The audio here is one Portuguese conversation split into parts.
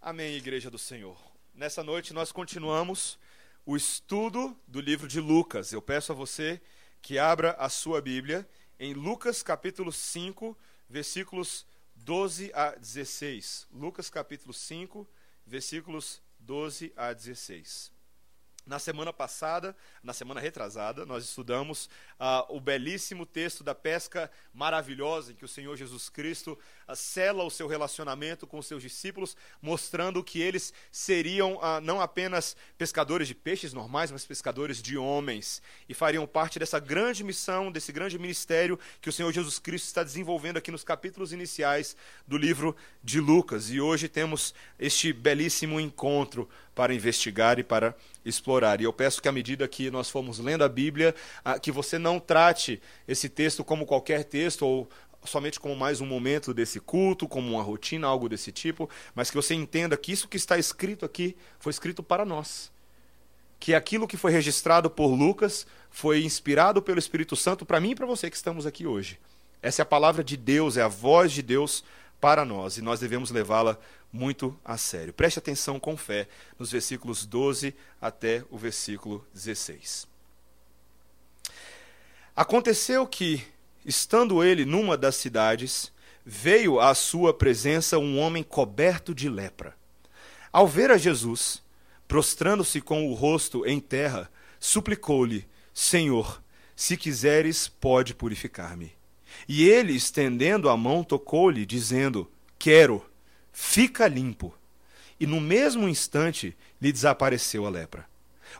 Amém, Igreja do Senhor. Nessa noite nós continuamos o estudo do livro de Lucas. Eu peço a você que abra a sua Bíblia em Lucas capítulo 5, versículos 12 a 16. Lucas capítulo 5, versículos 12 a 16. Na semana passada, na semana retrasada, nós estudamos uh, o belíssimo texto da pesca maravilhosa em que o Senhor Jesus Cristo sela o seu relacionamento com os seus discípulos, mostrando que eles seriam uh, não apenas pescadores de peixes normais, mas pescadores de homens e fariam parte dessa grande missão, desse grande ministério que o Senhor Jesus Cristo está desenvolvendo aqui nos capítulos iniciais do livro de Lucas. E hoje temos este belíssimo encontro para investigar e para explorar. E eu peço que, à medida que nós formos lendo a Bíblia, que você não trate esse texto como qualquer texto ou somente como mais um momento desse culto, como uma rotina, algo desse tipo, mas que você entenda que isso que está escrito aqui foi escrito para nós. Que aquilo que foi registrado por Lucas foi inspirado pelo Espírito Santo para mim e para você que estamos aqui hoje. Essa é a palavra de Deus, é a voz de Deus para nós e nós devemos levá-la muito a sério. Preste atenção com fé nos versículos 12 até o versículo 16. Aconteceu que, estando ele numa das cidades, veio à sua presença um homem coberto de lepra. Ao ver a Jesus, prostrando-se com o rosto em terra, suplicou-lhe: Senhor, se quiseres, pode purificar-me. E ele, estendendo a mão, tocou-lhe, dizendo: Quero fica limpo. E no mesmo instante lhe desapareceu a lepra.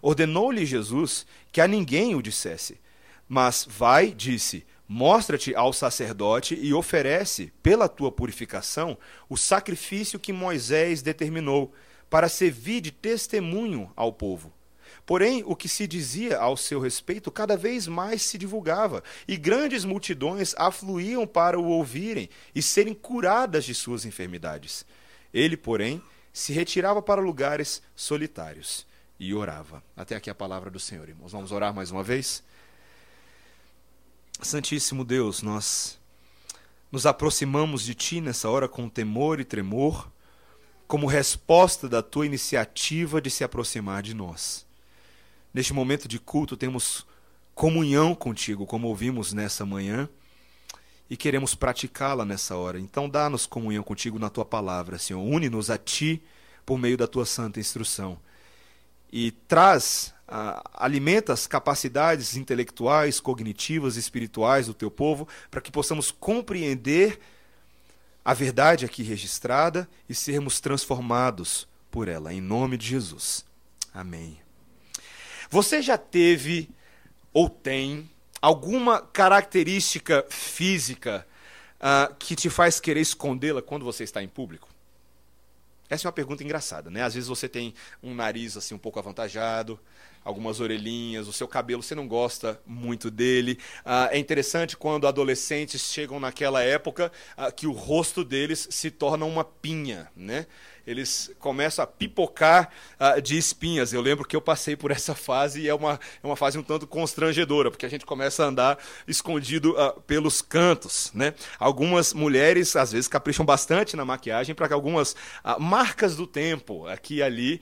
Ordenou-lhe Jesus que a ninguém o dissesse. Mas vai, disse, mostra-te ao sacerdote e oferece, pela tua purificação, o sacrifício que Moisés determinou, para servir de testemunho ao povo. Porém, o que se dizia ao seu respeito cada vez mais se divulgava, e grandes multidões afluíam para o ouvirem e serem curadas de suas enfermidades. Ele, porém, se retirava para lugares solitários e orava. Até aqui a palavra do Senhor, irmãos. Vamos orar mais uma vez? Santíssimo Deus, nós nos aproximamos de Ti nessa hora com temor e tremor, como resposta da Tua iniciativa de se aproximar de nós. Neste momento de culto, temos comunhão contigo, como ouvimos nessa manhã, e queremos praticá-la nessa hora. Então, dá-nos comunhão contigo na tua palavra, Senhor. Une-nos a ti por meio da tua santa instrução. E traz, alimenta as capacidades intelectuais, cognitivas, espirituais do teu povo, para que possamos compreender a verdade aqui registrada e sermos transformados por ela. Em nome de Jesus. Amém. Você já teve ou tem alguma característica física uh, que te faz querer escondê-la quando você está em público? Essa é uma pergunta engraçada, né? Às vezes você tem um nariz assim um pouco avantajado, algumas orelhinhas, o seu cabelo você não gosta muito dele. Uh, é interessante quando adolescentes chegam naquela época uh, que o rosto deles se torna uma pinha, né? Eles começam a pipocar uh, de espinhas. Eu lembro que eu passei por essa fase e é uma, é uma fase um tanto constrangedora, porque a gente começa a andar escondido uh, pelos cantos. Né? Algumas mulheres, às vezes, capricham bastante na maquiagem para que algumas uh, marcas do tempo aqui e ali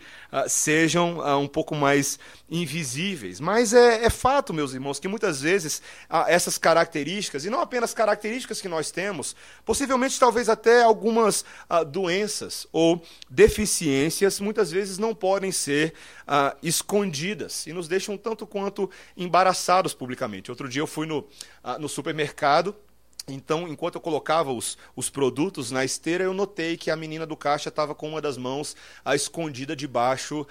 sejam um pouco mais invisíveis. Mas é, é, fato, meus irmãos, que muitas vezes essas características, e não apenas características que nós temos, possivelmente talvez até algumas doenças ou deficiências muitas vezes não podem ser ah, escondidas e nos deixam tanto quanto embaraçados publicamente. Outro dia eu fui no, ah, no supermercado então, enquanto eu colocava os, os produtos na esteira, eu notei que a menina do caixa estava com uma das mãos a escondida debaixo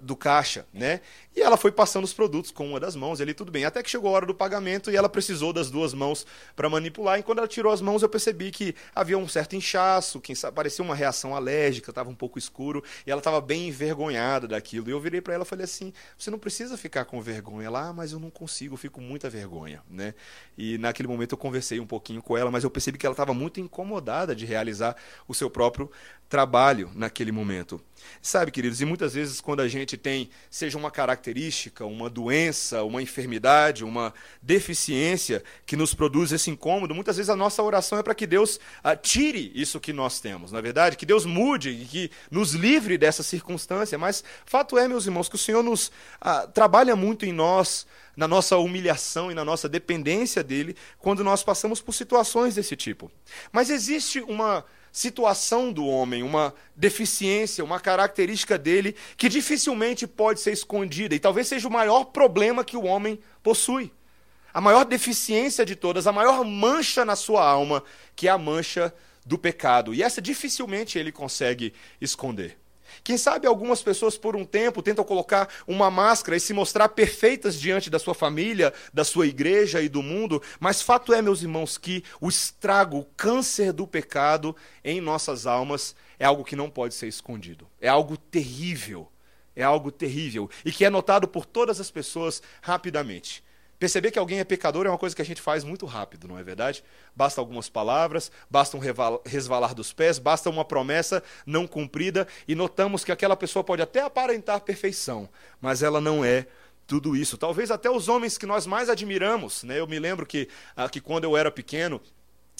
do caixa, né? E ela foi passando os produtos com uma das mãos, ali tudo bem. Até que chegou a hora do pagamento e ela precisou das duas mãos para manipular. E quando ela tirou as mãos, eu percebi que havia um certo inchaço, que parecia uma reação alérgica, estava um pouco escuro, e ela estava bem envergonhada daquilo. E eu virei para ela e falei assim: você não precisa ficar com vergonha. lá, ah, mas eu não consigo, eu fico muita vergonha, né? E naquele momento eu conversei um pouquinho pouquinho com ela, mas eu percebi que ela estava muito incomodada de realizar o seu próprio trabalho naquele momento. Sabe, queridos, e muitas vezes quando a gente tem, seja uma característica, uma doença, uma enfermidade, uma deficiência que nos produz esse incômodo, muitas vezes a nossa oração é para que Deus ah, tire isso que nós temos, na é verdade, que Deus mude e que nos livre dessa circunstância. Mas fato é, meus irmãos, que o Senhor nos ah, trabalha muito em nós, na nossa humilhação e na nossa dependência dele, quando nós passamos por situações desse tipo. Mas existe uma situação do homem, uma deficiência, uma característica dele que dificilmente pode ser escondida e talvez seja o maior problema que o homem possui. A maior deficiência de todas, a maior mancha na sua alma, que é a mancha do pecado. E essa dificilmente ele consegue esconder. Quem sabe algumas pessoas por um tempo tentam colocar uma máscara e se mostrar perfeitas diante da sua família, da sua igreja e do mundo, mas fato é, meus irmãos, que o estrago, o câncer do pecado em nossas almas é algo que não pode ser escondido. É algo terrível. É algo terrível e que é notado por todas as pessoas rapidamente. Perceber que alguém é pecador é uma coisa que a gente faz muito rápido, não é verdade? Basta algumas palavras, basta um resvalar dos pés, basta uma promessa não cumprida e notamos que aquela pessoa pode até aparentar perfeição, mas ela não é tudo isso. Talvez até os homens que nós mais admiramos. Né? Eu me lembro que, ah, que quando eu era pequeno,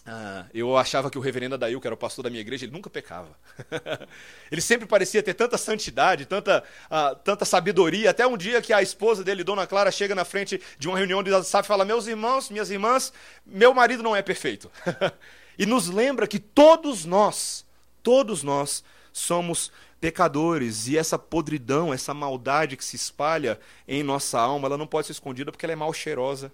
ah, eu achava que o reverendo Adail, que era o pastor da minha igreja, ele nunca pecava. ele sempre parecia ter tanta santidade, tanta, ah, tanta sabedoria, até um dia que a esposa dele, Dona Clara, chega na frente de uma reunião de WhatsApp e fala: Meus irmãos, minhas irmãs, meu marido não é perfeito. e nos lembra que todos nós, todos nós somos pecadores e essa podridão, essa maldade que se espalha em nossa alma, ela não pode ser escondida porque ela é mal cheirosa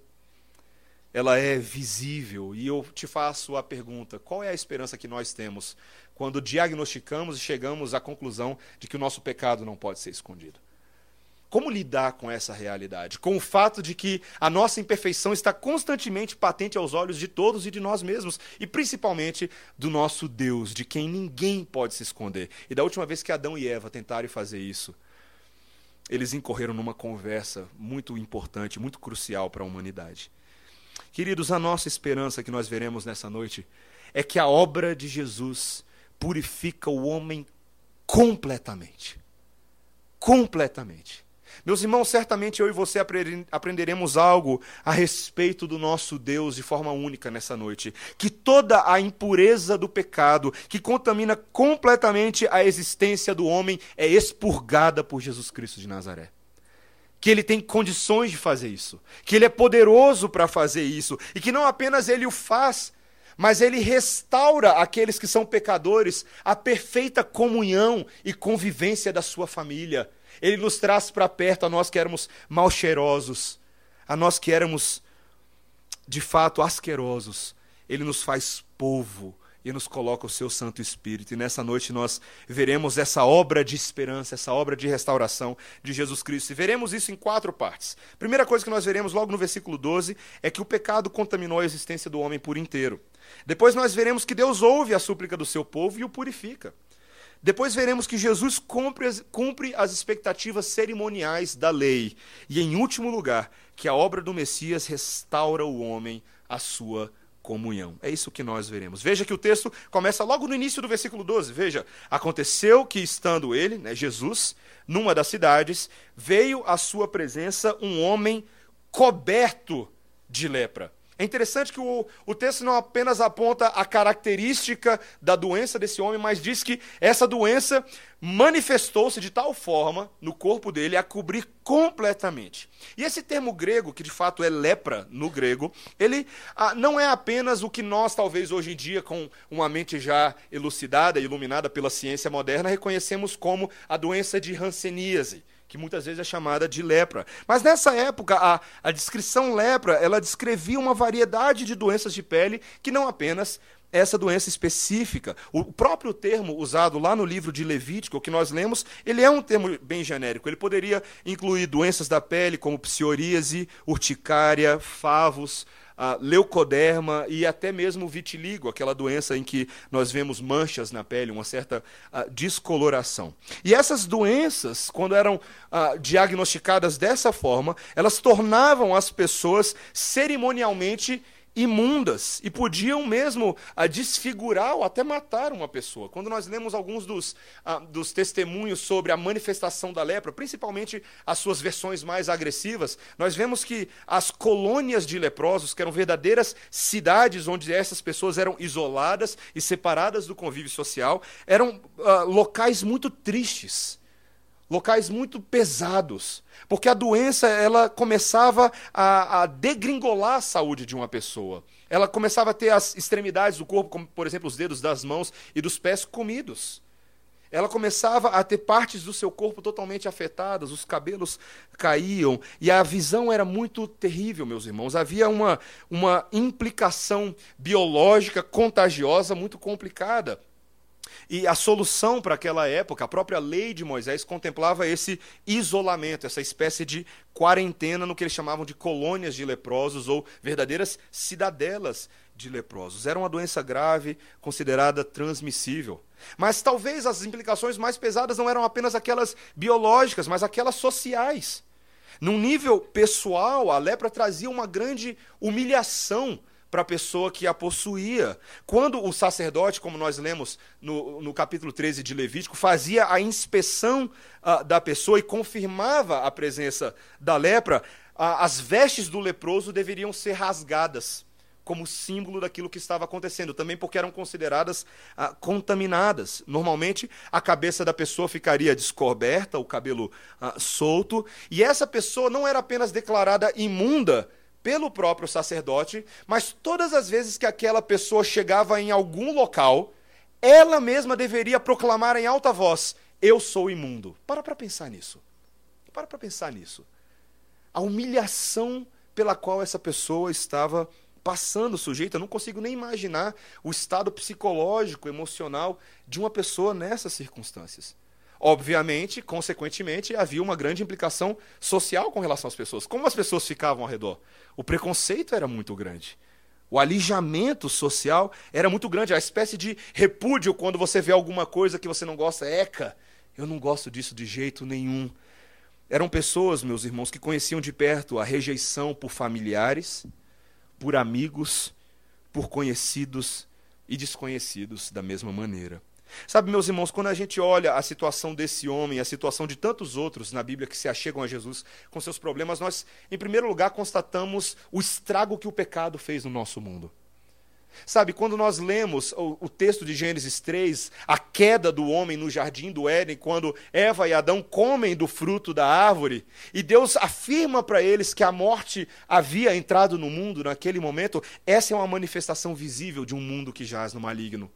ela é visível. E eu te faço a pergunta: qual é a esperança que nós temos quando diagnosticamos e chegamos à conclusão de que o nosso pecado não pode ser escondido? Como lidar com essa realidade? Com o fato de que a nossa imperfeição está constantemente patente aos olhos de todos e de nós mesmos, e principalmente do nosso Deus, de quem ninguém pode se esconder. E da última vez que Adão e Eva tentaram fazer isso, eles incorreram numa conversa muito importante, muito crucial para a humanidade. Queridos, a nossa esperança que nós veremos nessa noite é que a obra de Jesus purifica o homem completamente. Completamente. Meus irmãos, certamente eu e você aprenderemos algo a respeito do nosso Deus de forma única nessa noite. Que toda a impureza do pecado, que contamina completamente a existência do homem, é expurgada por Jesus Cristo de Nazaré que ele tem condições de fazer isso, que ele é poderoso para fazer isso, e que não apenas ele o faz, mas ele restaura aqueles que são pecadores a perfeita comunhão e convivência da sua família. Ele nos traz para perto a nós que éramos mal cheirosos, a nós que éramos de fato asquerosos. Ele nos faz povo, e nos coloca o seu Santo Espírito. E nessa noite nós veremos essa obra de esperança, essa obra de restauração de Jesus Cristo. E veremos isso em quatro partes. Primeira coisa que nós veremos logo no versículo 12 é que o pecado contaminou a existência do homem por inteiro. Depois nós veremos que Deus ouve a súplica do seu povo e o purifica. Depois veremos que Jesus cumpre as, cumpre as expectativas cerimoniais da lei. E, em último lugar, que a obra do Messias restaura o homem à sua comunhão. É isso que nós veremos. Veja que o texto começa logo no início do versículo 12. Veja, aconteceu que estando ele, né, Jesus, numa das cidades, veio à sua presença um homem coberto de lepra. É interessante que o, o texto não apenas aponta a característica da doença desse homem, mas diz que essa doença manifestou-se de tal forma no corpo dele a cobrir completamente. E esse termo grego, que de fato é lepra no grego, ele ah, não é apenas o que nós, talvez hoje em dia, com uma mente já elucidada e iluminada pela ciência moderna, reconhecemos como a doença de Hanseníase que muitas vezes é chamada de lepra. Mas nessa época, a, a descrição lepra, ela descrevia uma variedade de doenças de pele que não apenas essa doença específica. O próprio termo usado lá no livro de Levítico, que nós lemos, ele é um termo bem genérico. Ele poderia incluir doenças da pele, como psoríase, urticária, favos, a leucoderma e até mesmo vitiligo, aquela doença em que nós vemos manchas na pele, uma certa descoloração. E essas doenças, quando eram diagnosticadas dessa forma, elas tornavam as pessoas cerimonialmente imundas e podiam mesmo a, ah, desfigurar ou até matar uma pessoa. Quando nós lemos alguns dos, ah, dos testemunhos sobre a manifestação da lepra, principalmente as suas versões mais agressivas, nós vemos que as colônias de leprosos, que eram verdadeiras cidades onde essas pessoas eram isoladas e separadas do convívio social, eram uh, locais muito tristes locais muito pesados, porque a doença ela começava a, a, degringolar a saúde de uma pessoa. Ela começava a ter as extremidades do corpo, como por exemplo os dedos das mãos e dos pés comidos. Ela começava a ter partes do seu corpo totalmente afetadas, os cabelos caíam e a visão era muito terrível, meus irmãos. Havia uma, uma implicação biológica contagiosa muito complicada. E a solução para aquela época, a própria lei de Moisés contemplava esse isolamento, essa espécie de quarentena no que eles chamavam de colônias de leprosos ou verdadeiras cidadelas de leprosos. Era uma doença grave, considerada transmissível. Mas talvez as implicações mais pesadas não eram apenas aquelas biológicas, mas aquelas sociais. Num nível pessoal, a lepra trazia uma grande humilhação para a pessoa que a possuía. Quando o sacerdote, como nós lemos no, no capítulo 13 de Levítico, fazia a inspeção uh, da pessoa e confirmava a presença da lepra, uh, as vestes do leproso deveriam ser rasgadas como símbolo daquilo que estava acontecendo, também porque eram consideradas ah, contaminadas. Normalmente, a cabeça da pessoa ficaria descoberta, o cabelo ah, solto, e essa pessoa não era apenas declarada imunda pelo próprio sacerdote, mas todas as vezes que aquela pessoa chegava em algum local, ela mesma deveria proclamar em alta voz: Eu sou imundo. Para para pensar nisso. Para para pensar nisso. A humilhação pela qual essa pessoa estava passando sujeita, eu não consigo nem imaginar o estado psicológico, emocional de uma pessoa nessas circunstâncias. Obviamente, consequentemente, havia uma grande implicação social com relação às pessoas. Como as pessoas ficavam ao redor? O preconceito era muito grande. O alijamento social era muito grande. A espécie de repúdio quando você vê alguma coisa que você não gosta. Eca, eu não gosto disso de jeito nenhum. Eram pessoas, meus irmãos, que conheciam de perto a rejeição por familiares, por amigos, por conhecidos e desconhecidos da mesma maneira. Sabe, meus irmãos, quando a gente olha a situação desse homem, a situação de tantos outros na Bíblia que se achegam a Jesus com seus problemas, nós, em primeiro lugar, constatamos o estrago que o pecado fez no nosso mundo. Sabe, quando nós lemos o, o, texto de Gênesis 3, a queda do homem no jardim do Éden, quando Eva e Adão comem do fruto da árvore, e Deus afirma para eles que a morte havia entrado no mundo naquele momento, essa é uma manifestação visível de um mundo que jaz no maligno.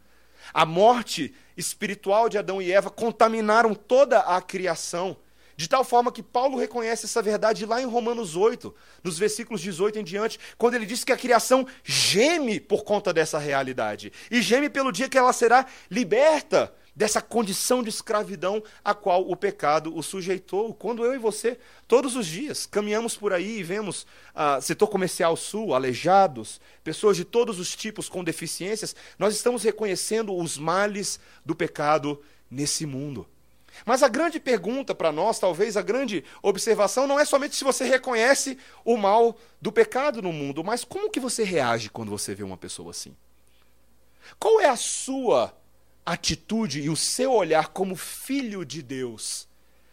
A morte espiritual de Adão e Eva contaminaram toda a criação. De tal forma que Paulo reconhece essa verdade lá em Romanos 8, nos versículos 18 em diante, quando ele diz que a criação geme por conta dessa realidade. E geme pelo dia que ela será liberta dessa condição de escravidão a qual o pecado o sujeitou. Quando eu e você, todos os dias, caminhamos por aí e vemos ah, setor comercial sul, aleijados, pessoas de todos os tipos com deficiências, nós estamos reconhecendo os males do pecado nesse mundo. Mas a grande pergunta para nós, talvez a grande observação, não é somente se você reconhece o mal do pecado no mundo, mas como que você reage quando você vê uma pessoa assim? Qual é a sua atitude e o seu olhar como filho de Deus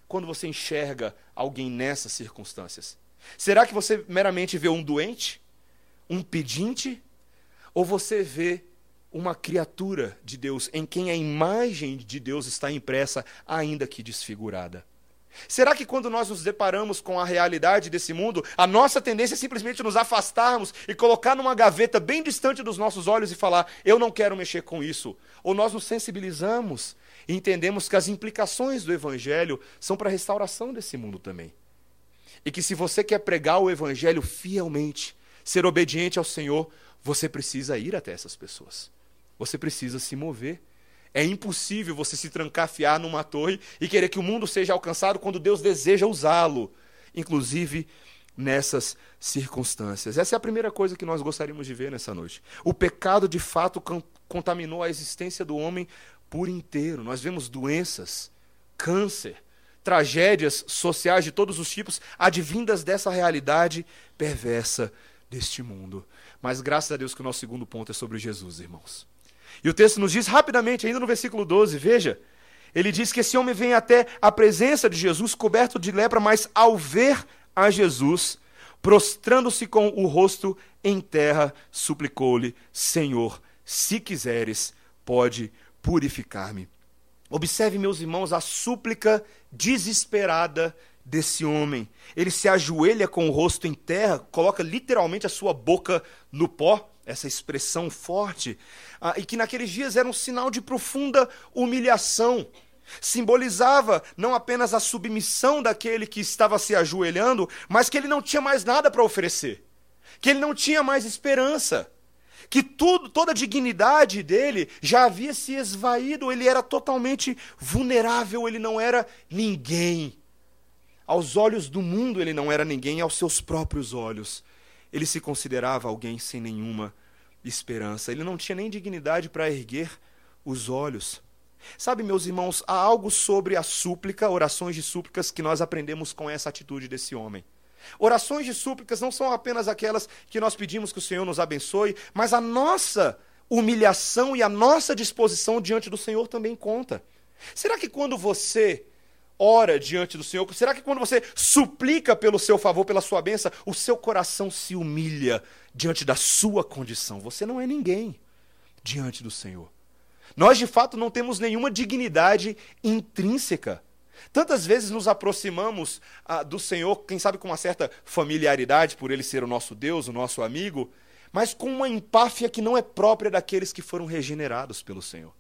quando você enxerga alguém nessas circunstâncias? Será que você meramente vê um doente, um pedinte, ou você vê uma criatura de Deus em quem a imagem de Deus está impressa, ainda que desfigurada? Será que quando nós nos deparamos com a realidade desse mundo, a nossa tendência é simplesmente nos afastarmos e colocar numa gaveta bem distante dos nossos olhos e falar: eu não quero mexer com isso? Ou nós nos sensibilizamos e entendemos que as implicações do Evangelho são para a restauração desse mundo também? E que se você quer pregar o Evangelho fielmente, ser obediente ao Senhor, você precisa ir até essas pessoas. Você precisa se mover. É impossível você se trancafiar numa torre e querer que o mundo seja alcançado quando Deus deseja usá-lo, inclusive nessas circunstâncias. Essa é a primeira coisa que nós gostaríamos de ver nessa noite. O pecado de fato contaminou a existência do homem por inteiro. Nós vemos doenças, câncer, tragédias sociais de todos os tipos advindas dessa realidade perversa deste mundo. Mas graças a Deus que o nosso segundo ponto é sobre Jesus, irmãos. E o texto nos diz rapidamente, ainda no versículo 12, veja, ele diz que esse homem vem até a presença de Jesus coberto de lepra, mas ao ver a Jesus, prostrando-se com o rosto em terra, suplicou-lhe: Senhor, se quiseres, pode purificar-me. Observe, meus irmãos, a súplica desesperada desse homem. Ele se ajoelha com o rosto em terra, coloca literalmente a sua boca no pó, essa expressão forte, ah, e que naqueles dias era um sinal de profunda humilhação. Simbolizava não apenas a submissão daquele que estava se ajoelhando, mas que ele não tinha mais nada para oferecer, que ele não tinha mais esperança, que tudo, toda a dignidade dele já havia se esvaído, ele era totalmente vulnerável, ele não era ninguém. Aos olhos do mundo ele não era ninguém, aos seus próprios olhos. Ele se considerava alguém sem nenhuma esperança. Ele não tinha nem dignidade para erguer os olhos. Sabe, meus irmãos, há algo sobre a súplica, orações de súplicas, que nós aprendemos com essa atitude desse homem. Orações de súplicas não são apenas aquelas que nós pedimos que o Senhor nos abençoe, mas a nossa humilhação e a nossa disposição diante do Senhor também conta. Será que quando você ora diante do Senhor? Será que quando você suplica pelo seu favor, pela sua bênção, o seu coração se humilha diante da sua condição? Você não é ninguém diante do Senhor. Nós, de fato, não temos nenhuma dignidade intrínseca. Tantas vezes nos aproximamos ah, do Senhor, quem sabe com uma certa familiaridade, por Ele ser o nosso Deus, o nosso amigo, mas com uma empáfia que não é própria daqueles que foram regenerados pelo Senhor.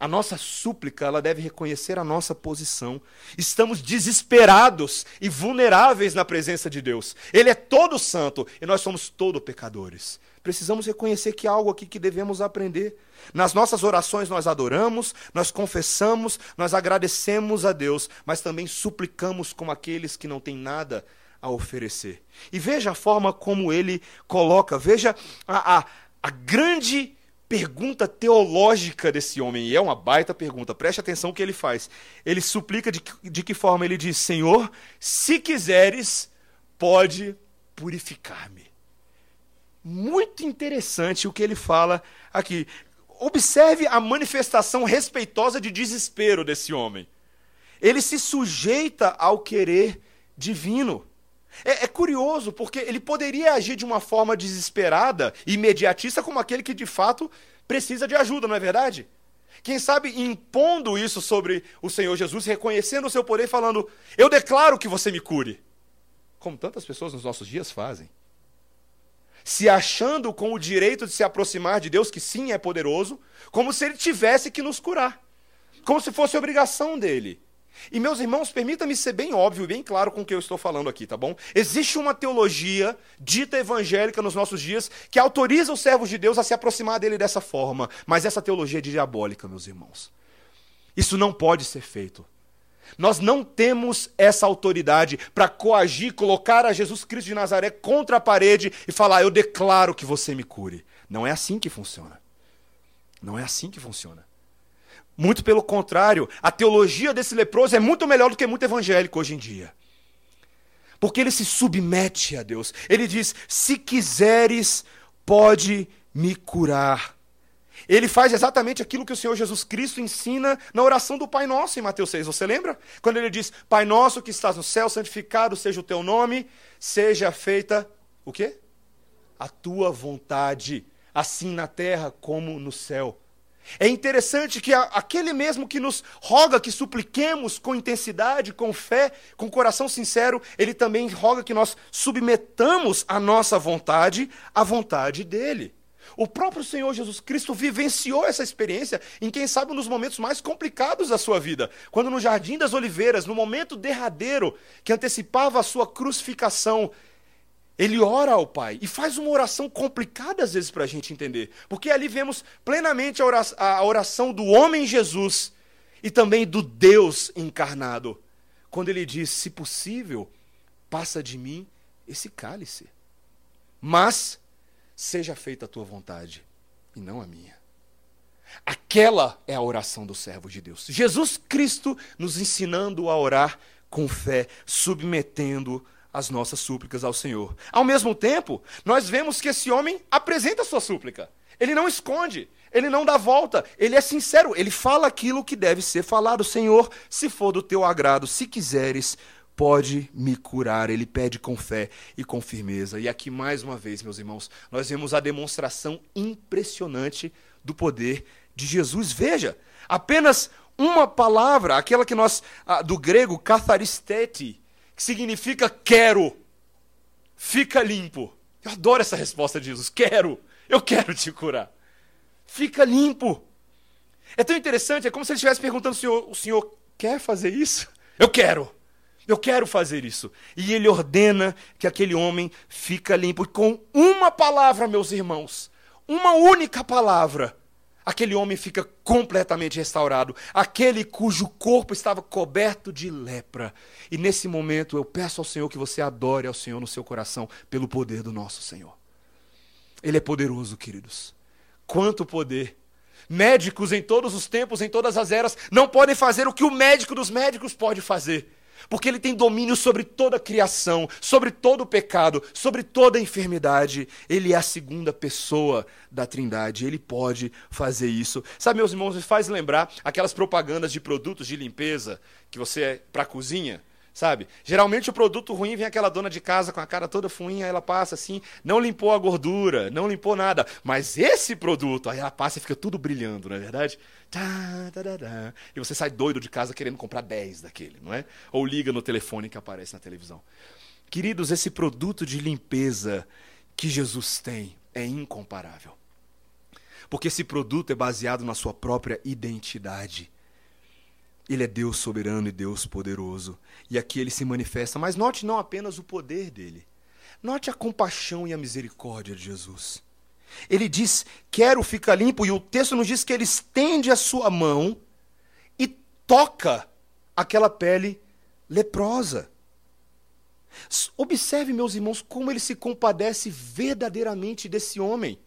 A nossa súplica, ela deve reconhecer a nossa posição. Estamos desesperados e vulneráveis na presença de Deus. Ele é todo santo e nós somos todo pecadores. Precisamos reconhecer que há algo aqui que devemos aprender. Nas nossas orações nós adoramos, nós confessamos, nós agradecemos a Deus, mas também suplicamos como aqueles que não têm nada a oferecer. E veja a forma como ele coloca, veja a, a, a grande pergunta teológica desse homem, e é uma baita pergunta, preste atenção o que ele faz. Ele suplica de, de que forma? Ele diz: Senhor, se quiseres, pode purificar-me. Muito interessante o que ele fala aqui. Observe a manifestação respeitosa de desespero desse homem. Ele se sujeita ao querer divino. É, é, curioso, porque ele poderia agir de uma forma desesperada, imediatista, como aquele que de fato precisa de ajuda, não é verdade? Quem sabe impondo isso sobre o Senhor Jesus, reconhecendo o seu poder, falando: Eu declaro que você me cure. Como tantas pessoas nos nossos dias fazem. Se achando com o direito de se aproximar de Deus, que sim é poderoso, como se ele tivesse que nos curar. Como se fosse obrigação dele. E meus irmãos, permita-me ser bem óbvio e bem claro com o que eu estou falando aqui, tá bom? Existe uma teologia dita evangélica nos nossos dias que autoriza os servos de Deus a se aproximar dele dessa forma, mas essa teologia é diabólica, meus irmãos. Isso não pode ser feito. Nós não temos essa autoridade para coagir, colocar a Jesus Cristo de Nazaré contra a parede e falar: Eu declaro que você me cure. Não é assim que funciona. Não é assim que funciona. Muito pelo contrário, a teologia desse leproso é muito melhor do que muito evangélico hoje em dia. Porque ele se submete a Deus. Ele diz: Se quiseres, pode me curar. Ele faz exatamente aquilo que o Senhor Jesus Cristo ensina na oração do Pai Nosso em Mateus 6. Você lembra? Quando ele diz: Pai Nosso que estás no céu, santificado seja o teu nome, seja feita o quê? A tua vontade, assim na terra como no céu. É interessante que aquele mesmo que nos roga que supliquemos com intensidade, com fé, com coração sincero, ele também roga que nós submetamos a nossa vontade à vontade dele. O próprio Senhor Jesus Cristo vivenciou essa experiência em quem sabe nos momentos mais complicados da sua vida, quando no jardim das oliveiras, no momento derradeiro que antecipava a sua crucificação, ele ora ao Pai e faz uma oração complicada às vezes para a gente entender, porque ali vemos plenamente a oração do homem Jesus e também do Deus encarnado, quando ele diz: Se possível, passa de mim esse cálice, mas seja feita a tua vontade e não a minha. Aquela é a oração do servo de Deus. Jesus Cristo nos ensinando a orar com fé, submetendo as nossas súplicas ao Senhor. Ao mesmo tempo, nós vemos que esse homem apresenta a sua súplica. Ele não esconde, ele não dá volta, ele é sincero, ele fala aquilo que deve ser falado. Senhor, se for do teu agrado, se quiseres, pode me curar. Ele pede com fé e com firmeza. E aqui, mais uma vez, meus irmãos, nós vemos a demonstração impressionante do poder de Jesus. Veja, apenas uma palavra, aquela que nós, do grego, katharistete, que significa quero, fica limpo. Eu adoro essa resposta de Jesus: quero, eu quero te curar. Fica limpo. É tão interessante, é como se ele estivesse perguntando: o senhor, o senhor quer fazer isso? Eu quero. Eu quero fazer isso. E ele ordena que aquele homem fica limpo. E com uma palavra, meus irmãos, uma única palavra, aquele homem fica completamente restaurado. Aquele cujo corpo estava coberto de lepra. E nesse momento eu peço ao Senhor que você adore ao Senhor no seu coração pelo poder do nosso Senhor. Ele é poderoso, queridos. Quanto poder! Médicos em todos os tempos, em todas as eras, não podem fazer o que o médico dos médicos pode fazer porque ele tem domínio sobre toda a criação, sobre todo o pecado, sobre toda a enfermidade. Ele é a segunda pessoa da Trindade, ele pode fazer isso. Sabe, meus irmãos, me faz lembrar aquelas propagandas de produtos de limpeza que você é para cozinha sabe? Geralmente o produto ruim vem aquela dona de casa com a cara toda fuinha, ela passa assim, não limpou a gordura, não limpou nada. Mas esse produto, aí ela passa e fica tudo brilhando, não é verdade? Tá, tá, tá. E você sai doido de casa querendo comprar 10 daquele, não é? Ou liga no telefone que aparece na televisão. Queridos, esse produto de limpeza que Jesus tem é incomparável. Porque esse produto é baseado na sua própria identidade. Ele é Deus soberano e Deus poderoso. E aqui ele se manifesta. Mas note não apenas o poder dele. Note a compaixão e a misericórdia de Jesus. Ele diz: Quero ficar limpo. E o texto nos diz que ele estende a sua mão e toca aquela pele leprosa. Observe, meus irmãos, como ele se compadece verdadeiramente desse homem,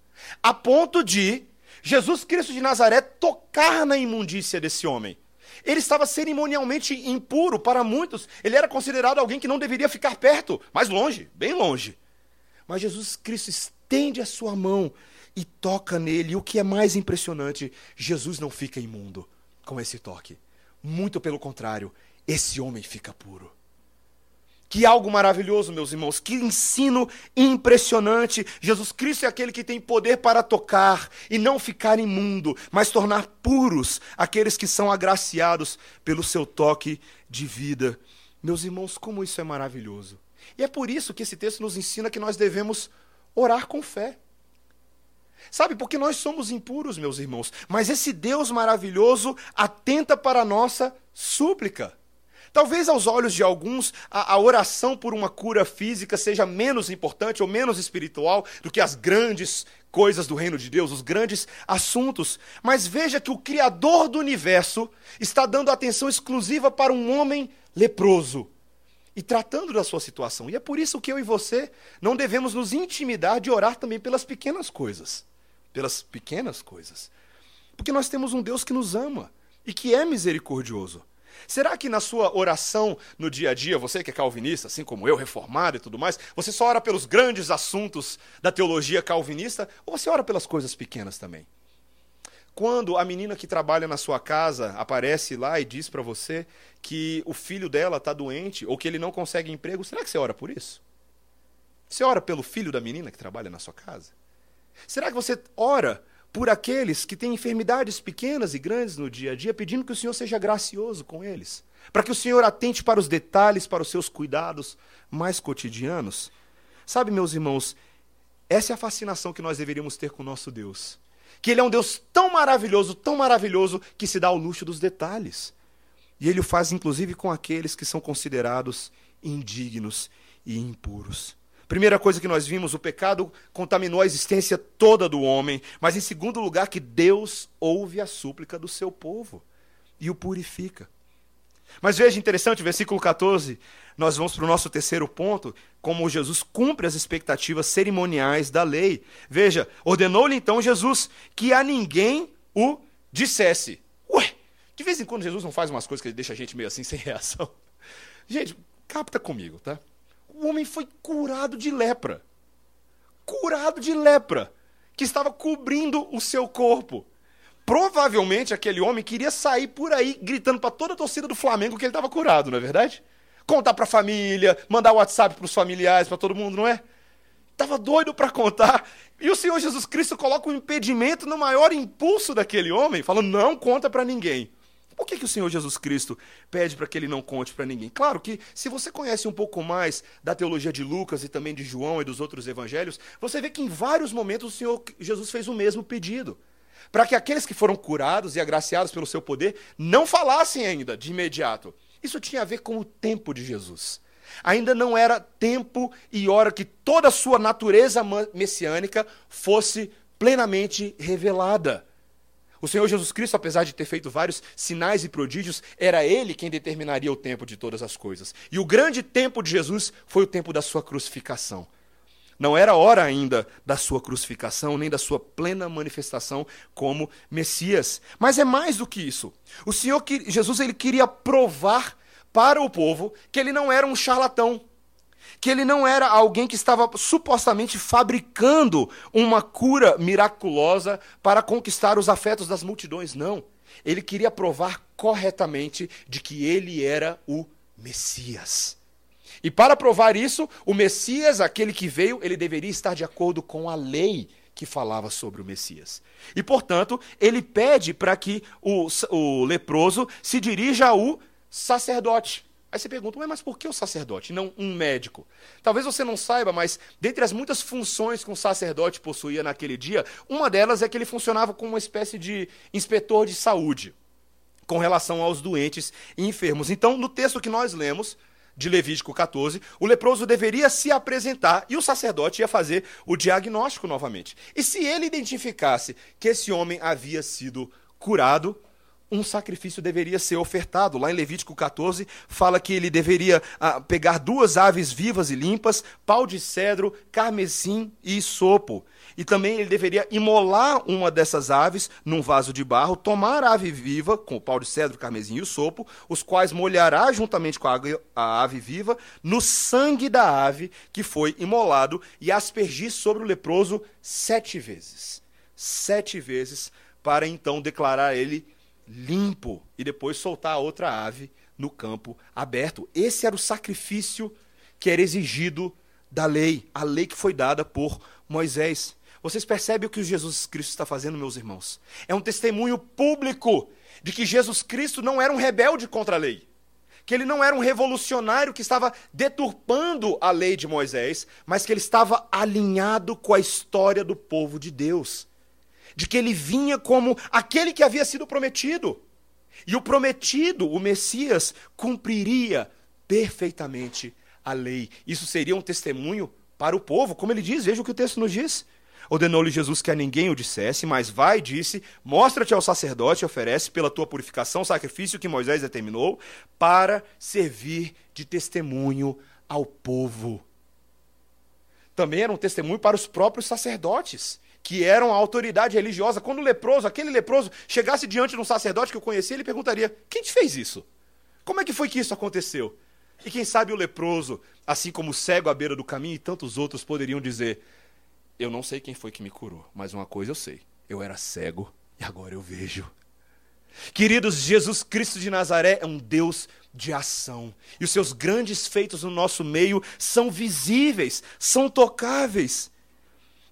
a ponto de Jesus Cristo de Nazaré tocar na imundícia desse homem. Ele estava cerimonialmente impuro para muitos. Ele era considerado alguém que não deveria ficar perto, mais longe, bem longe. Mas Jesus Cristo estende a sua mão e toca nele. E o que é mais impressionante, Jesus não fica imundo com esse toque. Muito pelo contrário, esse homem fica puro. Que algo maravilhoso, meus irmãos, que ensino impressionante. Jesus Cristo é aquele que tem poder para tocar e não ficar imundo, mas tornar puros aqueles que são agraciados pelo seu toque de vida. Meus irmãos, como isso é maravilhoso. E é por isso que esse texto nos ensina que nós devemos orar com fé. Sabe, porque nós somos impuros, meus irmãos, mas esse Deus maravilhoso atenta para a nossa súplica. Talvez aos olhos de alguns a, a, oração por uma cura física seja menos importante ou menos espiritual do que as grandes coisas do reino de Deus, os grandes assuntos. Mas veja que o Criador do universo está dando atenção exclusiva para um homem leproso e tratando da sua situação. E é por isso que eu e você não devemos nos intimidar de orar também pelas pequenas coisas. Pelas pequenas coisas. Porque nós temos um Deus que nos ama e que é misericordioso. Será que na sua oração no dia a dia, você que é calvinista, assim como eu, reformado e tudo mais, você só ora pelos grandes assuntos da teologia calvinista ou você ora pelas coisas pequenas também? Quando a menina que trabalha na sua casa aparece lá e diz para você que o filho dela está doente ou que ele não consegue emprego, será que você ora por isso? Você ora pelo filho da menina que trabalha na sua casa? Será que você ora por aqueles que têm enfermidades pequenas e grandes no dia a dia, pedindo que o Senhor seja gracioso com eles, para que o Senhor atente para os detalhes, para os seus cuidados mais cotidianos. Sabe, meus irmãos, essa é a fascinação que nós deveríamos ter com o nosso Deus. Que Ele é um Deus tão maravilhoso, tão maravilhoso, que se dá ao luxo dos detalhes. E Ele o faz, inclusive, com aqueles que são considerados indignos e impuros. Primeira coisa que nós vimos, o pecado contaminou a existência toda do homem, mas em segundo lugar, que Deus ouve a súplica do seu povo e o purifica. Mas veja interessante, versículo 14, nós vamos para o nosso terceiro ponto, como Jesus cumpre as expectativas cerimoniais da lei. Veja, ordenou-lhe então Jesus que a ninguém o dissesse. Ué, de vez em quando Jesus não faz umas coisas que deixa a gente meio assim sem reação. Gente, capta comigo, tá? O homem foi curado de lepra. Curado de lepra, que estava cobrindo o seu corpo. Provavelmente aquele homem queria sair por aí gritando para toda a torcida do Flamengo que ele estava curado, não é verdade? Contar para a família, mandar WhatsApp para os familiares, para todo mundo, não é? Tava doido para contar. E o Senhor Jesus Cristo coloca um impedimento no maior impulso daquele homem, falando: "Não conta para ninguém". Por que, que o Senhor Jesus Cristo pede para que ele não conte para ninguém? Claro que, se você conhece um pouco mais da teologia de Lucas e também de João e dos outros evangelhos, você vê que em vários momentos o Senhor Jesus fez o mesmo pedido. Para que aqueles que foram curados e agraciados pelo seu poder não falassem ainda de imediato. Isso tinha a ver com o tempo de Jesus. Ainda não era tempo e hora que toda a sua natureza messiânica fosse plenamente revelada. O Senhor Jesus Cristo, apesar de ter feito vários sinais e prodígios, era ele quem determinaria o tempo de todas as coisas. E o grande tempo de Jesus foi o tempo da sua crucificação. Não era hora ainda da sua crucificação, nem da sua plena manifestação como Messias. Mas é mais do que isso. O Senhor Jesus ele queria provar para o povo que ele não era um charlatão, que ele não era alguém que estava supostamente fabricando uma cura miraculosa para conquistar os afetos das multidões. Não. Ele queria provar corretamente de que ele era o Messias. E para provar isso, o Messias, aquele que veio, ele deveria estar de acordo com a lei que falava sobre o Messias. E, portanto, ele pede para que o, o leproso se dirija ao sacerdote. Aí você pergunta, mas por que o sacerdote, não um médico? Talvez você não saiba, mas dentre as muitas funções que um sacerdote possuía naquele dia, uma delas é que ele funcionava como uma espécie de inspetor de saúde com relação aos doentes e enfermos. Então, no texto que nós lemos, de Levítico 14, o leproso deveria se apresentar e o sacerdote ia fazer o diagnóstico novamente. E se ele identificasse que esse homem havia sido curado, um sacrifício deveria ser ofertado. Lá em Levítico 14, fala que ele deveria ah, pegar duas aves vivas e limpas, pau de cedro, carmesim e sopo. E também ele deveria imolar uma dessas aves num vaso de barro, tomar a ave viva, com o pau de cedro, carmesim e o sopo, os quais molhará juntamente com a, a ave viva, no sangue da ave que foi imolado, e aspergir sobre o leproso sete vezes. Sete vezes, para então declarar ele limpo e depois soltar a outra ave no campo aberto. Esse era o sacrifício que era exigido da lei, a lei que foi dada por Moisés. Vocês percebem o que Jesus Cristo está fazendo, meus irmãos? É um testemunho público de que Jesus Cristo não era um rebelde contra a lei. Que ele não era um revolucionário que estava deturpando a lei de Moisés, mas que ele estava alinhado com a história do povo de Deus de que ele vinha como aquele que havia sido prometido. E o prometido, o Messias, cumpriria perfeitamente a lei. Isso seria um testemunho para o povo, como ele diz, veja o que o texto nos diz. Ordenou-lhe Jesus que a ninguém o dissesse, mas vai, disse: Mostra-te ao sacerdote e oferece pela tua purificação o sacrifício que Moisés determinou, para servir de testemunho ao povo. Também era um testemunho para os próprios sacerdotes que eram a autoridade religiosa, quando o leproso, aquele leproso, chegasse diante de um sacerdote que eu conhecia, ele perguntaria: Quem te fez isso? Como é que foi que isso aconteceu? E quem sabe o leproso, assim como o cego à beira do caminho e tantos outros, poderiam dizer: Eu não sei quem foi que me curou, mas uma coisa eu sei: eu era cego e agora eu vejo. Queridos, Jesus Cristo de Nazaré é um Deus de ação. E os seus grandes feitos no nosso meio são visíveis, são tocáveis.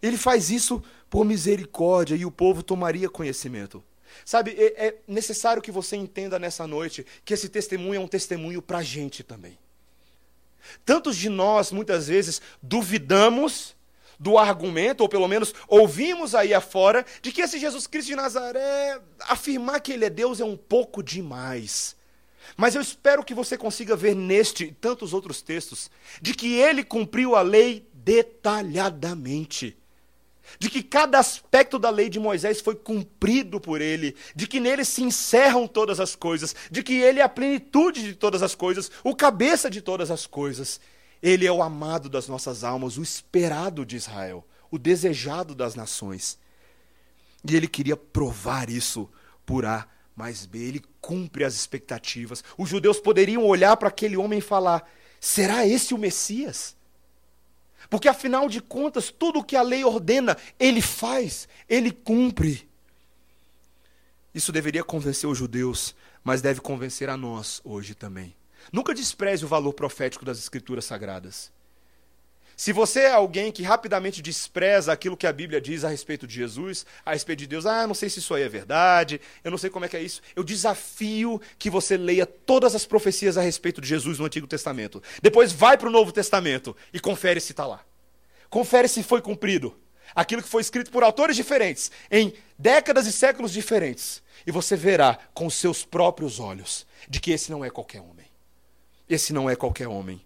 Ele faz isso por misericórdia e o povo tomaria conhecimento. Sabe, é, é necessário que você entenda nessa noite que esse testemunho é um testemunho para a gente também. Tantos de nós, muitas vezes, duvidamos do argumento, ou pelo menos ouvimos aí afora, de que esse Jesus Cristo de Nazaré, afirmar que ele é Deus é um pouco demais. Mas eu espero que você consiga ver neste e tantos outros textos, de que ele cumpriu a lei detalhadamente de que cada aspecto da lei de Moisés foi cumprido por ele, de que nele se encerram todas as coisas, de que ele é a plenitude de todas as coisas, o cabeça de todas as coisas. Ele é o amado das nossas almas, o esperado de Israel, o desejado das nações. E ele queria provar isso por A mais B. Ele cumpre as expectativas. Os judeus poderiam olhar para aquele homem e falar: será esse o Messias? Porque afinal de contas, tudo o que a lei ordena, ele faz, ele cumpre. Isso deveria convencer os judeus, mas deve convencer a nós hoje também. Nunca despreze o valor profético das Escrituras Sagradas. Se você é alguém que rapidamente despreza aquilo que a Bíblia diz a respeito de Jesus, a respeito de Deus, ah, não sei se isso aí é verdade, eu não sei como é que é isso, eu desafio que você leia todas as profecias a respeito de Jesus no Antigo Testamento. Depois vai para o Novo Testamento e confere se está lá. Confere se foi cumprido. Aquilo que foi escrito por autores diferentes, em décadas e séculos diferentes. E você verá com seus próprios olhos de que esse não é qualquer homem. Esse não é qualquer homem.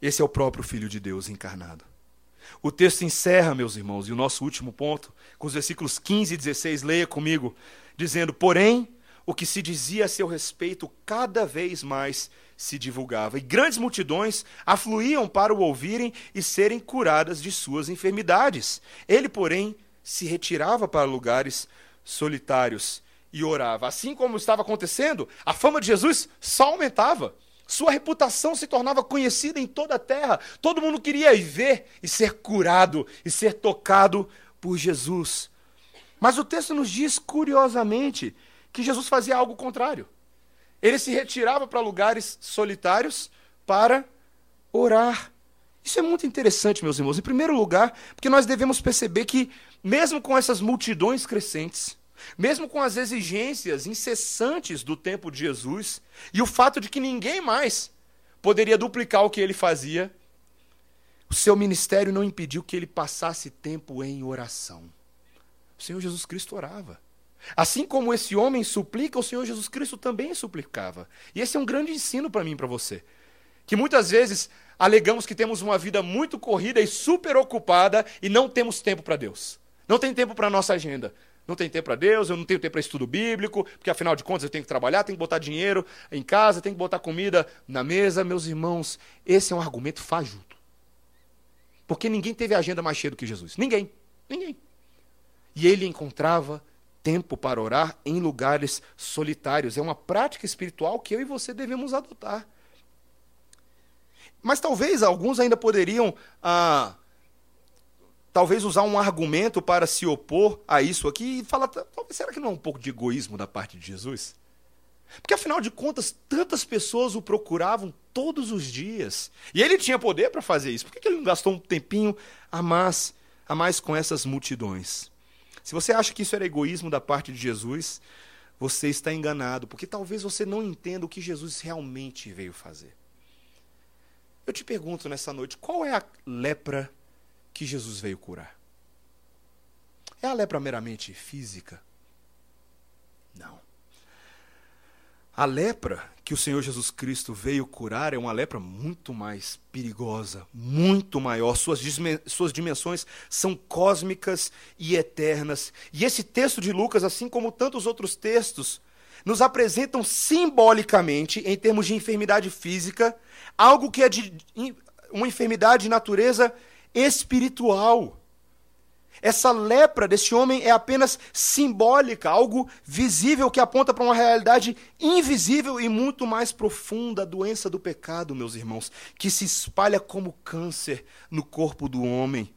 Esse é o próprio Filho de Deus encarnado. O texto encerra, meus irmãos, e o nosso último ponto, com os versículos 15 e 16, leia comigo, dizendo: Porém, o que se dizia a seu respeito cada vez mais se divulgava, e grandes multidões afluíam para o ouvirem e serem curadas de suas enfermidades. Ele, porém, se retirava para lugares solitários e orava. Assim como estava acontecendo, a fama de Jesus só aumentava. Sua reputação se tornava conhecida em toda a terra. Todo mundo queria ir ver e ser curado e ser tocado por Jesus. Mas o texto nos diz, curiosamente, que Jesus fazia algo contrário. Ele se retirava para lugares solitários para orar. Isso é muito interessante, meus irmãos. Em primeiro lugar, porque nós devemos perceber que, mesmo com essas multidões crescentes, mesmo com as exigências incessantes do tempo de Jesus e o fato de que ninguém mais poderia duplicar o que ele fazia, o seu ministério não impediu que ele passasse tempo em oração. O Senhor Jesus Cristo orava. Assim como esse homem suplica, o Senhor Jesus Cristo também suplicava. E esse é um grande ensino para mim e para você. Que muitas vezes alegamos que temos uma vida muito corrida e super ocupada e não temos tempo para Deus. Não tem tempo para a nossa agenda. Não tem tempo para Deus, eu não tenho tempo para estudo bíblico, porque afinal de contas eu tenho que trabalhar, tenho que botar dinheiro em casa, tenho que botar comida na mesa. Meus irmãos, esse é um argumento fajuto. Porque ninguém teve agenda mais cheia do que Jesus. Ninguém. Ninguém. E ele encontrava tempo para orar em lugares solitários. É uma prática espiritual que eu e você devemos adotar. Mas talvez alguns ainda poderiam ah, talvez usar um argumento para se opor a isso aqui e falar, talvez será que não é um pouco de egoísmo da parte de Jesus? Porque afinal de contas, tantas pessoas o procuravam todos os dias. E ele tinha poder para fazer isso. Por que ele não gastou um tempinho a mais, a mais com essas multidões? Se você acha que isso era egoísmo da parte de Jesus, você está enganado, porque talvez você não entenda o que Jesus realmente veio fazer. Eu te pergunto nessa noite, qual é a lepra que Jesus veio curar? É a lepra meramente física? Não. A lepra que o Senhor Jesus Cristo veio curar é uma lepra muito mais perigosa, muito maior. Suas, suas dimensões são cósmicas e eternas. E esse texto de Lucas, assim como tantos outros textos, nos apresentam simbolicamente, em termos de enfermidade física, algo que é de uma enfermidade de natureza espiritual. Essa lepra desse homem é apenas simbólica, algo visível que aponta para uma realidade invisível e muito mais profunda, a doença do pecado, meus irmãos, que se espalha como câncer no corpo do homem.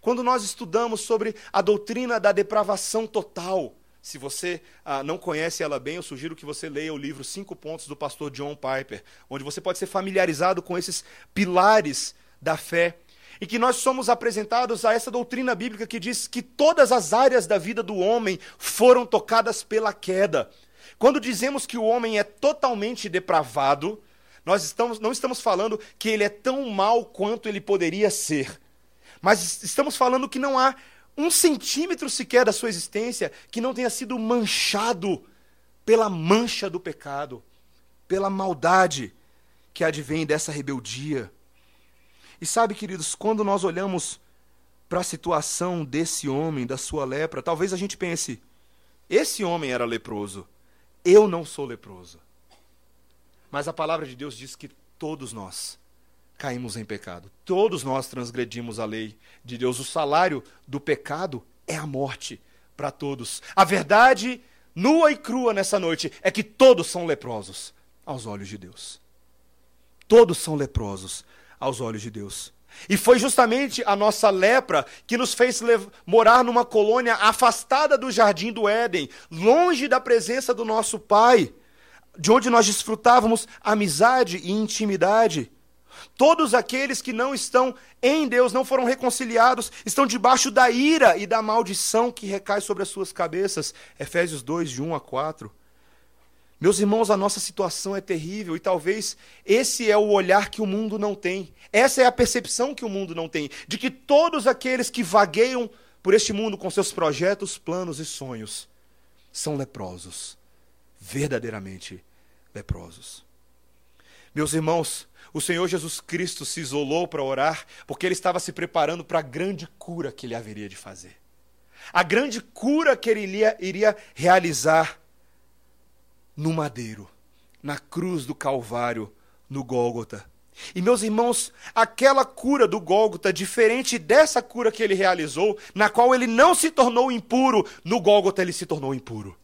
Quando nós estudamos sobre a doutrina da depravação total, se você ah, não conhece ela bem, eu sugiro que você leia o livro Cinco Pontos do pastor John Piper, onde você pode ser familiarizado com esses pilares da fé e que nós somos apresentados a essa doutrina bíblica que diz que todas as áreas da vida do homem foram tocadas pela queda. Quando dizemos que o homem é totalmente depravado, nós estamos, não estamos falando que ele é tão mal quanto ele poderia ser, mas estamos falando que não há um centímetro sequer da sua existência que não tenha sido manchado pela mancha do pecado, pela maldade que advém dessa rebeldia. E sabe, queridos, quando nós olhamos para a situação desse homem, da sua lepra, talvez a gente pense: esse homem era leproso, eu não sou leproso. Mas a palavra de Deus diz que todos nós caímos em pecado, todos nós transgredimos a lei de Deus. O salário do pecado é a morte para todos. A verdade nua e crua nessa noite é que todos são leprosos aos olhos de Deus. Todos são leprosos aos olhos de Deus. E foi justamente a nossa lepra que nos fez morar numa colônia afastada do jardim do Éden, longe da presença do nosso Pai, de onde nós desfrutávamos amizade e intimidade. Todos aqueles que não estão em Deus, não foram reconciliados, estão debaixo da ira e da maldição que recai sobre as suas cabeças. Efésios 2, de 1 a 4. Meus irmãos, a nossa situação é terrível e talvez esse é o olhar que o mundo não tem. Essa é a percepção que o mundo não tem, de que todos aqueles que vagueiam por este mundo com seus projetos, planos e sonhos são leprosos, verdadeiramente leprosos. Meus irmãos, o Senhor Jesus Cristo se isolou para orar porque ele estava se preparando para a grande cura que ele haveria de fazer. A grande cura que ele iria, realizar no madeiro, na cruz do Calvário, no Gólgota. E meus irmãos, aquela cura do Gólgota, diferente dessa cura que ele realizou, na qual ele não se tornou impuro, no Gólgota ele se tornou impuro.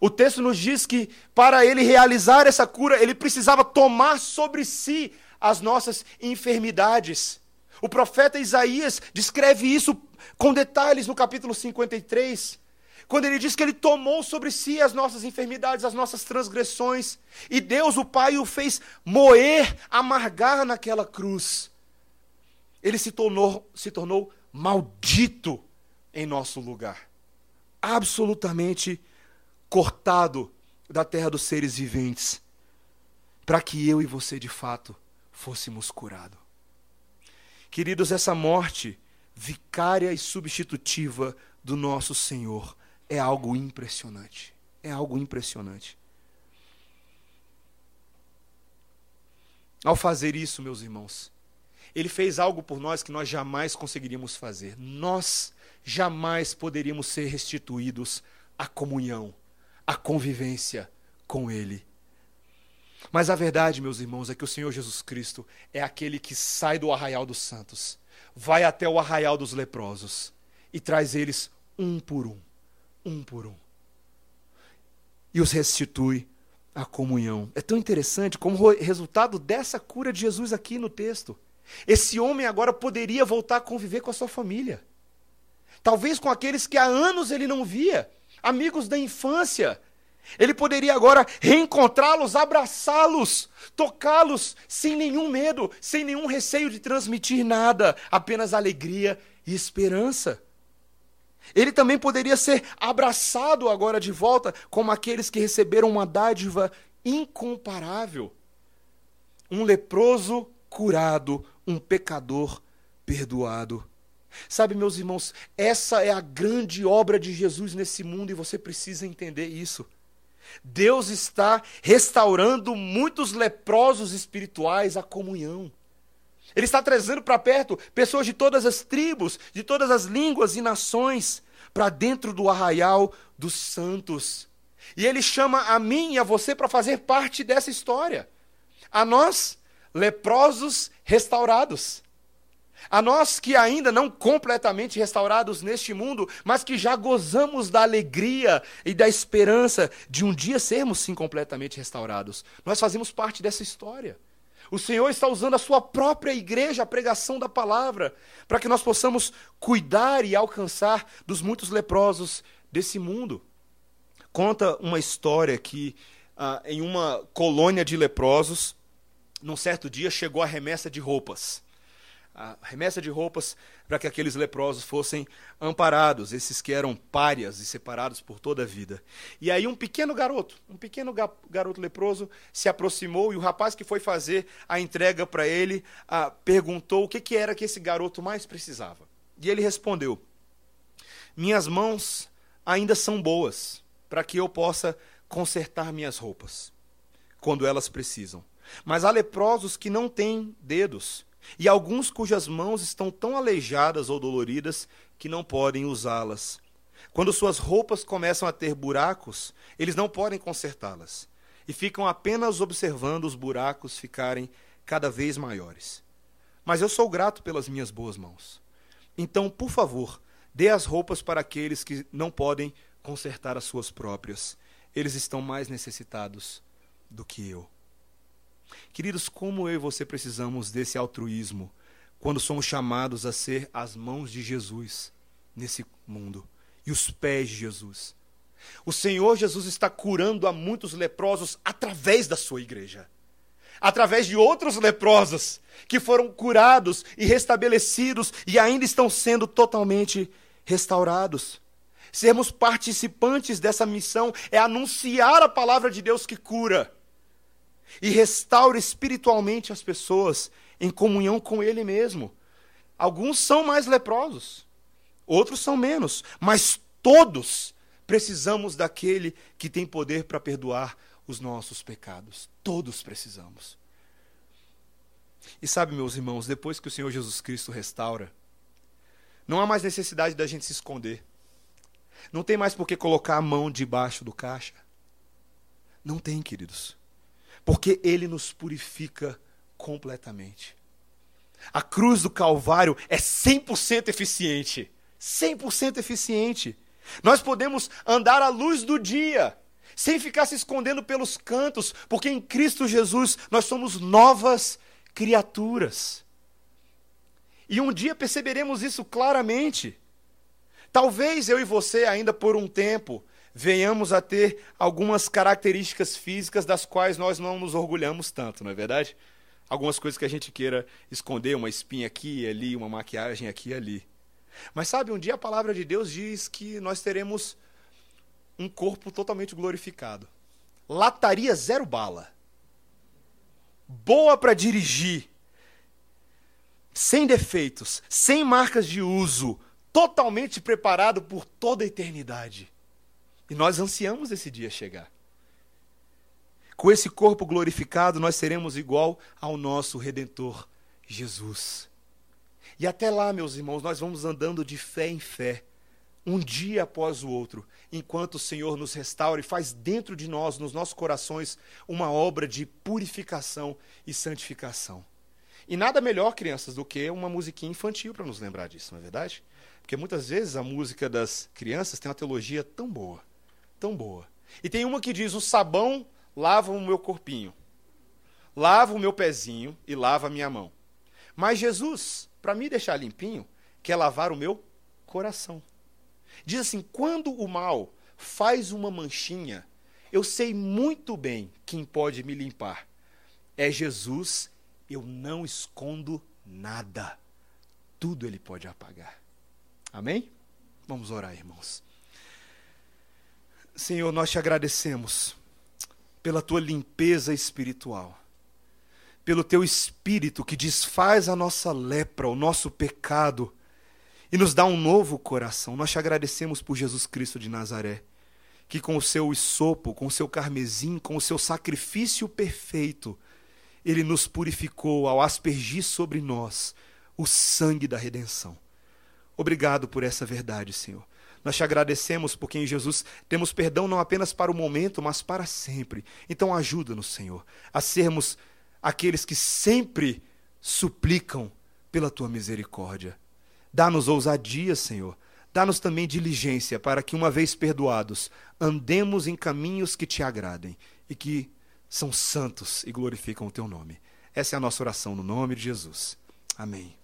O texto nos diz que para ele realizar essa cura, ele precisava tomar sobre si as nossas enfermidades. O profeta Isaías descreve isso com detalhes no capítulo 53 quando ele diz que ele tomou sobre si as nossas enfermidades, as nossas transgressões, e Deus, o Pai, o fez moer, amargar naquela cruz. Ele se tornou, se tornou maldito em nosso lugar, absolutamente cortado da terra dos seres viventes, para que eu e você de fato fôssemos curados. Queridos, essa morte vicária e substitutiva do nosso Senhor é algo impressionante. É algo impressionante. Ao fazer isso, meus irmãos, ele fez algo por nós que nós jamais conseguiríamos fazer. Nós jamais poderíamos ser restituídos à comunhão, à convivência com ele. Mas a verdade, meus irmãos, é que o Senhor Jesus Cristo é aquele que sai do arraial dos santos, vai até o arraial dos leprosos e traz eles um por um um por um. E os restitui à comunhão. É tão interessante como resultado dessa cura de Jesus aqui no texto. Esse homem agora poderia voltar a conviver com a sua família. Talvez com aqueles que há anos ele não via, amigos da infância. Ele poderia agora reencontrá-los, abraçá-los, tocá-los sem nenhum medo, sem nenhum receio de transmitir nada, apenas alegria e esperança. Ele também poderia ser abraçado agora de volta como aqueles que receberam uma dádiva incomparável. Um leproso curado, um pecador perdoado. Sabe, meus irmãos, essa é a grande obra de Jesus nesse mundo e você precisa entender isso. Deus está restaurando muitos leprosos espirituais à comunhão. Ele está trazendo para perto pessoas de todas as tribos, de todas as línguas e nações, para dentro do arraial dos santos. E ele chama a mim e a você para fazer parte dessa história. A nós, leprosos restaurados. A nós que ainda não completamente restaurados neste mundo, mas que já gozamos da alegria e da esperança de um dia sermos sim completamente restaurados. Nós fazemos parte dessa história. O Senhor está usando a sua própria igreja, a pregação da palavra, para que nós possamos cuidar e alcançar dos muitos leprosos desse mundo. Conta uma história que ah, em uma colônia de leprosos, num certo dia chegou a remessa de roupas a remessa de roupas para que aqueles leprosos fossem amparados, esses que eram párias e separados por toda a vida. E aí um pequeno garoto, um pequeno garoto leproso se aproximou e o rapaz que foi fazer a entrega para ele ah, perguntou o que, que era que esse garoto mais precisava. E ele respondeu: Minhas mãos ainda são boas para que eu possa consertar minhas roupas quando elas precisam. Mas há leprosos que não têm dedos e alguns cujas mãos estão tão aleijadas ou doloridas que não podem usá-las. Quando suas roupas começam a ter buracos, eles não podem consertá-las e ficam apenas observando os buracos ficarem cada vez maiores. Mas eu sou grato pelas minhas boas mãos. Então, por favor, dê as roupas para aqueles que não podem consertar as suas próprias. Eles estão mais necessitados do que eu. Queridos, como eu e você precisamos desse altruísmo quando somos chamados a ser as mãos de Jesus nesse mundo e os pés de Jesus. O Senhor Jesus está curando a muitos leprosos através da sua igreja. Através de outros leprosos que foram curados e restabelecidos e ainda estão sendo totalmente restaurados. Sermos participantes dessa missão é anunciar a palavra de Deus que cura e restaura espiritualmente as pessoas em comunhão com Ele mesmo. Alguns são mais leprosos, outros são menos, mas todos precisamos daquele que tem poder para perdoar os nossos pecados. Todos precisamos. E sabe, meus irmãos, depois que o Senhor Jesus Cristo restaura, não há mais necessidade da gente se esconder. Não tem mais por que colocar a mão debaixo do caixa. Não tem, queridos. Porque ele nos purifica completamente. A cruz do Calvário é 100% eficiente. 100% eficiente. Nós podemos andar à luz do dia, sem ficar se escondendo pelos cantos, porque em Cristo Jesus nós somos novas criaturas. E um dia perceberemos isso claramente. Talvez eu e você, ainda por um tempo, venhamos a ter algumas características físicas das quais nós não nos orgulhamos tanto, não é verdade? Algumas coisas que a gente queira esconder, uma espinha aqui e ali, uma maquiagem aqui e ali. Mas sabe, um dia a palavra de Deus diz que nós teremos um corpo totalmente glorificado. Lataria zero bala. Boa para dirigir. Sem defeitos, sem marcas de uso, totalmente preparado por toda a eternidade. E nós ansiamos esse dia chegar. Com esse corpo glorificado, nós seremos igual ao nosso redentor Jesus. E até lá, meus irmãos, nós vamos andando de fé em fé, um dia após o outro, enquanto o Senhor nos restaura e faz dentro de nós, nos nossos corações, uma obra de purificação e santificação. E nada melhor, crianças, do que uma musiquinha infantil para nos lembrar disso, não é verdade? Porque muitas vezes a música das crianças tem uma teologia tão boa, tão boa. E tem uma que diz: o sabão lava o meu corpinho, lava o meu pezinho e lava a minha mão. Mas Jesus para me deixar limpinho, quer lavar o meu coração. Diz assim: quando o mal faz uma manchinha, eu sei muito bem quem pode me limpar. É Jesus, eu não escondo nada. Tudo ele pode apagar. Amém? Vamos orar, irmãos. Senhor, nós te agradecemos pela tua limpeza espiritual pelo teu espírito que desfaz a nossa lepra, o nosso pecado e nos dá um novo coração. Nós te agradecemos por Jesus Cristo de Nazaré, que com o seu sopo, com o seu carmesim, com o seu sacrifício perfeito, ele nos purificou ao aspergir sobre nós o sangue da redenção. Obrigado por essa verdade, Senhor. Nós te agradecemos porque em Jesus temos perdão não apenas para o momento, mas para sempre. Então ajuda-nos, Senhor, a sermos aqueles que sempre suplicam pela tua misericórdia. Dá-nos ousadia, Senhor. Dá-nos também diligência para que, uma vez perdoados, andemos em caminhos que te agradem e que são santos e glorificam o teu nome. Essa é a nossa oração no nome de Jesus. Amém.